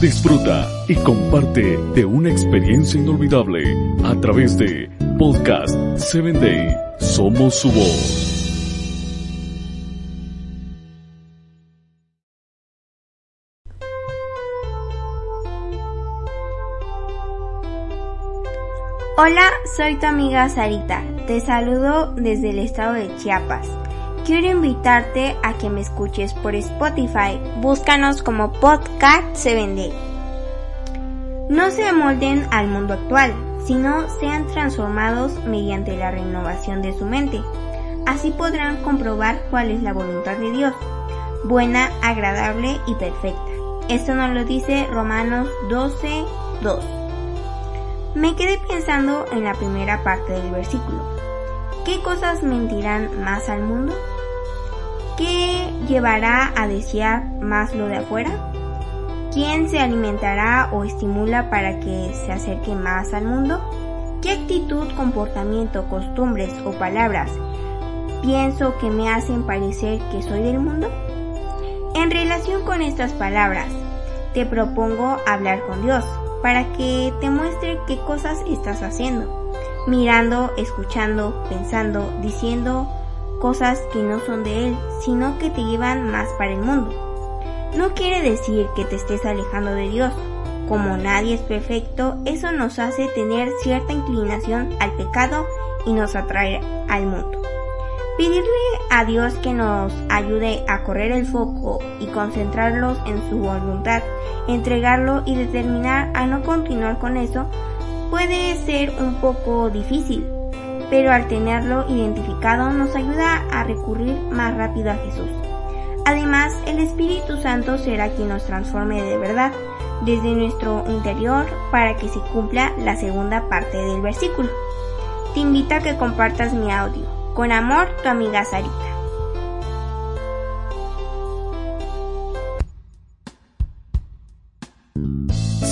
Disfruta y comparte de una experiencia inolvidable a través de Podcast 7 Day. Somos su voz. Hola, soy tu amiga Sarita. Te saludo desde el estado de Chiapas. Quiero invitarte a que me escuches por Spotify. Búscanos como Podcast 7 No se amolden al mundo actual, sino sean transformados mediante la renovación de su mente. Así podrán comprobar cuál es la voluntad de Dios, buena, agradable y perfecta. Esto nos lo dice Romanos 12, 2. Me quedé pensando en la primera parte del versículo. ¿Qué cosas mentirán más al mundo? ¿Qué llevará a desear más lo de afuera? ¿Quién se alimentará o estimula para que se acerque más al mundo? ¿Qué actitud, comportamiento, costumbres o palabras pienso que me hacen parecer que soy del mundo? En relación con estas palabras, te propongo hablar con Dios para que te muestre qué cosas estás haciendo, mirando, escuchando, pensando, diciendo cosas que no son de Él, sino que te llevan más para el mundo. No quiere decir que te estés alejando de Dios. Como nadie es perfecto, eso nos hace tener cierta inclinación al pecado y nos atrae al mundo. Pedirle a Dios que nos ayude a correr el foco y concentrarlos en su voluntad, entregarlo y determinar a no continuar con eso puede ser un poco difícil, pero al tenerlo identificado nos ayuda a recurrir más rápido a Jesús. Además, el Espíritu Santo será quien nos transforme de verdad desde nuestro interior para que se cumpla la segunda parte del versículo. Te invito a que compartas mi audio. Con amor, tu amiga Sarita.